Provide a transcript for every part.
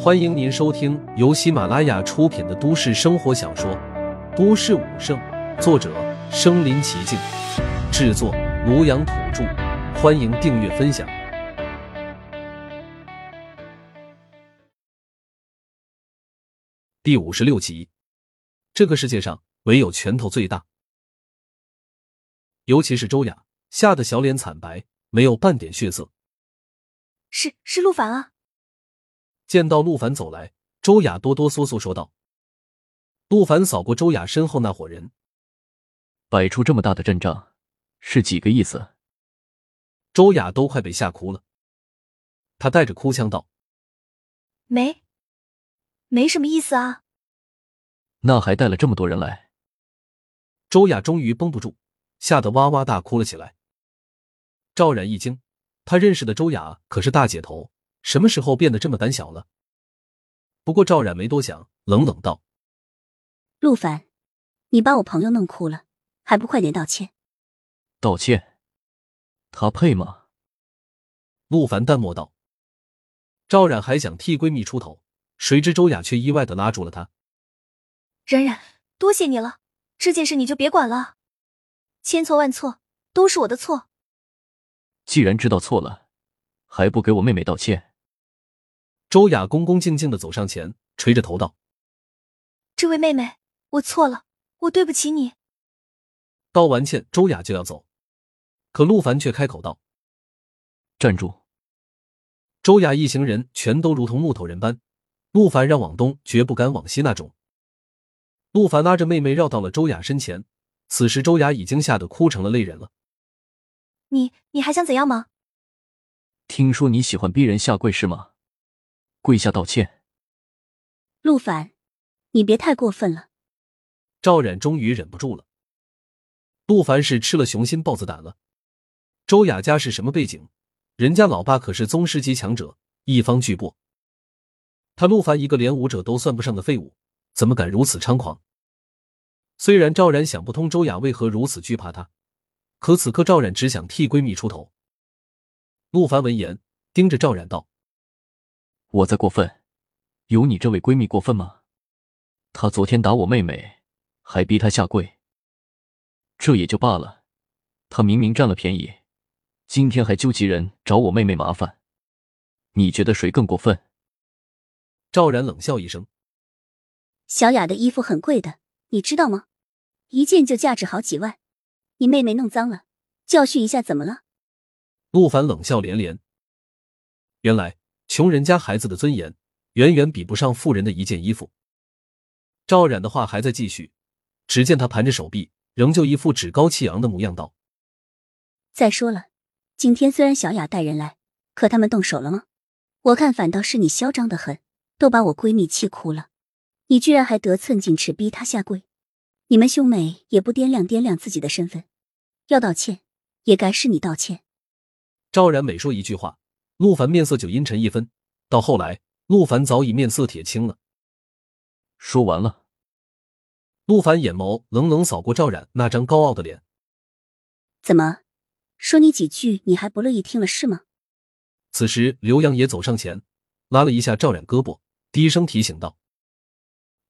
欢迎您收听由喜马拉雅出品的都市生活小说《都市武圣》，作者：身临其境，制作：庐阳土著。欢迎订阅分享。第五十六集，这个世界上唯有拳头最大。尤其是周雅，吓得小脸惨白，没有半点血色。是是陆凡啊！见到陆凡走来，周雅哆哆嗦嗦说道。陆凡扫过周雅身后那伙人，摆出这么大的阵仗，是几个意思？周雅都快被吓哭了，他带着哭腔道：“没，没什么意思啊。”那还带了这么多人来？周雅终于绷不住。吓得哇哇大哭了起来。赵冉一惊，他认识的周雅可是大姐头，什么时候变得这么胆小了？不过赵冉没多想，冷冷道：“陆凡，你把我朋友弄哭了，还不快点道歉？”道歉？他配吗？陆凡淡漠道。赵冉还想替闺蜜出头，谁知周雅却意外的拉住了她：“冉冉，多谢你了，这件事你就别管了。”千错万错，都是我的错。既然知道错了，还不给我妹妹道歉？周雅恭恭敬敬的走上前，垂着头道：“这位妹妹，我错了，我对不起你。”道完歉，周雅就要走，可陆凡却开口道：“站住！”周雅一行人全都如同木头人般，陆凡让往东，绝不敢往西那种。陆凡拉着妹妹绕到了周雅身前。此时，周雅已经吓得哭成了泪人了。你你还想怎样吗？听说你喜欢逼人下跪是吗？跪下道歉。陆凡，你别太过分了。赵冉终于忍不住了。陆凡是吃了雄心豹子胆了。周雅家是什么背景？人家老爸可是宗师级强者，一方巨擘。他陆凡一个连武者都算不上的废物，怎么敢如此猖狂？虽然赵冉想不通周雅为何如此惧怕他，可此刻赵冉只想替闺蜜出头。陆凡闻言，盯着赵冉道：“我在过分，有你这位闺蜜过分吗？她昨天打我妹妹，还逼她下跪，这也就罢了。她明明占了便宜，今天还纠集人找我妹妹麻烦，你觉得谁更过分？”赵然冷笑一声：“小雅的衣服很贵的。”你知道吗？一件就价值好几万，你妹妹弄脏了，教训一下怎么了？陆凡冷笑连连。原来穷人家孩子的尊严远远比不上富人的一件衣服。赵冉的话还在继续，只见他盘着手臂，仍旧一副趾高气扬的模样，道：“再说了，今天虽然小雅带人来，可他们动手了吗？我看反倒是你嚣张的很，都把我闺蜜气哭了。”你居然还得寸进尺，逼她下跪！你们兄妹也不掂量掂量自己的身份，要道歉也该是你道歉。赵冉每说一句话，陆凡面色就阴沉一分。到后来，陆凡早已面色铁青了。说完了，陆凡眼眸冷冷扫过赵冉那张高傲的脸。怎么，说你几句你还不乐意听了是吗？此时，刘洋也走上前，拉了一下赵冉胳膊，低声提醒道。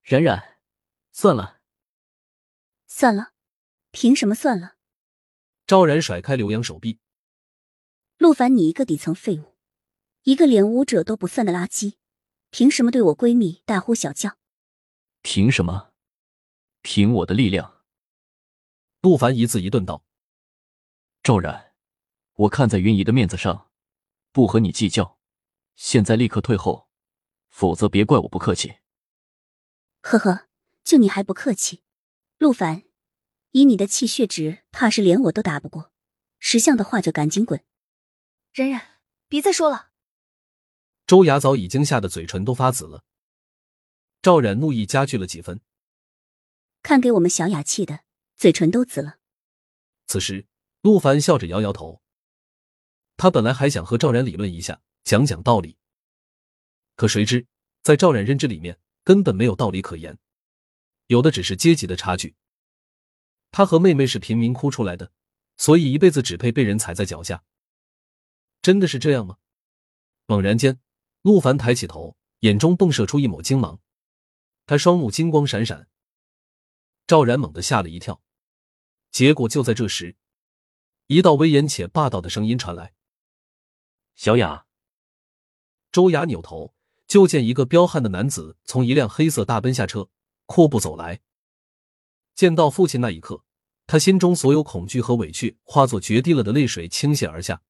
冉冉，算了，算了，凭什么算了？赵冉甩开刘洋手臂。陆凡，你一个底层废物，一个连武者都不算的垃圾，凭什么对我闺蜜大呼小叫？凭什么？凭我的力量。陆凡一字一顿道：“赵然，我看在云姨的面子上，不和你计较，现在立刻退后，否则别怪我不客气。”呵呵，就你还不客气，陆凡，以你的气血值，怕是连我都打不过。识相的话就赶紧滚。冉冉，别再说了。周雅早已经吓得嘴唇都发紫了。赵冉怒意加剧了几分，看给我们小雅气的，嘴唇都紫了。此时，陆凡笑着摇摇头。他本来还想和赵冉理论一下，讲讲道理，可谁知在赵冉认知里面。根本没有道理可言，有的只是阶级的差距。他和妹妹是贫民窟出来的，所以一辈子只配被人踩在脚下。真的是这样吗？猛然间，陆凡抬起头，眼中迸射出一抹精芒，他双目金光闪闪。赵然猛地吓了一跳，结果就在这时，一道威严且霸道的声音传来：“小雅。”周雅扭头，就见一个彪悍的男子从一辆黑色大奔下车，阔步走来。见到父亲那一刻，他心中所有恐惧和委屈化作决堤了的泪水倾泻而下。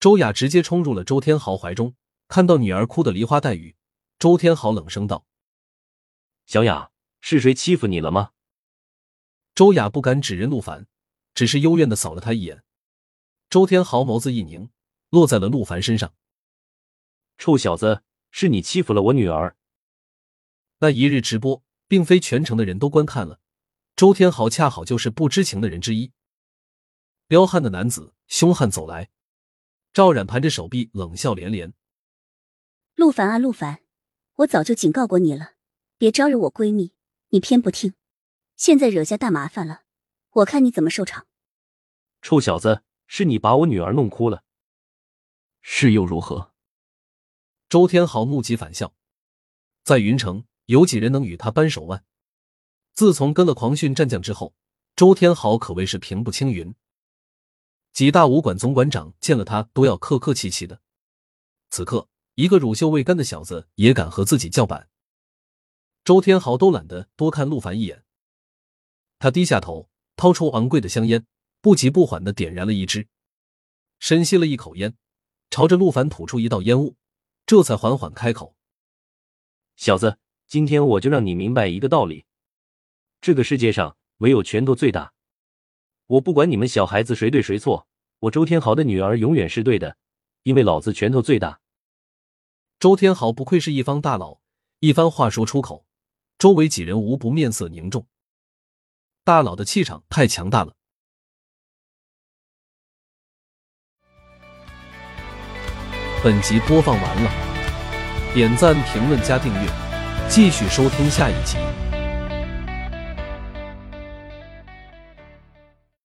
周雅直接冲入了周天豪怀中，看到女儿哭得梨花带雨，周天豪冷声道：“小雅。”是谁欺负你了吗？周雅不敢指认陆凡，只是幽怨的扫了他一眼。周天豪眸子一凝，落在了陆凡身上。臭小子，是你欺负了我女儿。那一日直播，并非全城的人都观看了，周天豪恰好就是不知情的人之一。彪悍的男子凶悍走来，赵冉盘着手臂，冷笑连连：“陆凡啊，陆凡，我早就警告过你了，别招惹我闺蜜。”你偏不听，现在惹下大麻烦了，我看你怎么收场！臭小子，是你把我女儿弄哭了，是又如何？周天豪怒极反笑，在云城有几人能与他扳手腕？自从跟了狂训战将之后，周天豪可谓是平步青云，几大武馆总馆长见了他都要客客气气的。此刻，一个乳臭未干的小子也敢和自己叫板？周天豪都懒得多看陆凡一眼，他低下头，掏出昂贵的香烟，不急不缓的点燃了一支，深吸了一口烟，朝着陆凡吐出一道烟雾，这才缓缓开口：“小子，今天我就让你明白一个道理，这个世界上唯有拳头最大。我不管你们小孩子谁对谁错，我周天豪的女儿永远是对的，因为老子拳头最大。”周天豪不愧是一方大佬，一番话说出口。周围几人无不面色凝重，大佬的气场太强大了。本集播放完了，点赞、评论、加订阅，继续收听下一集。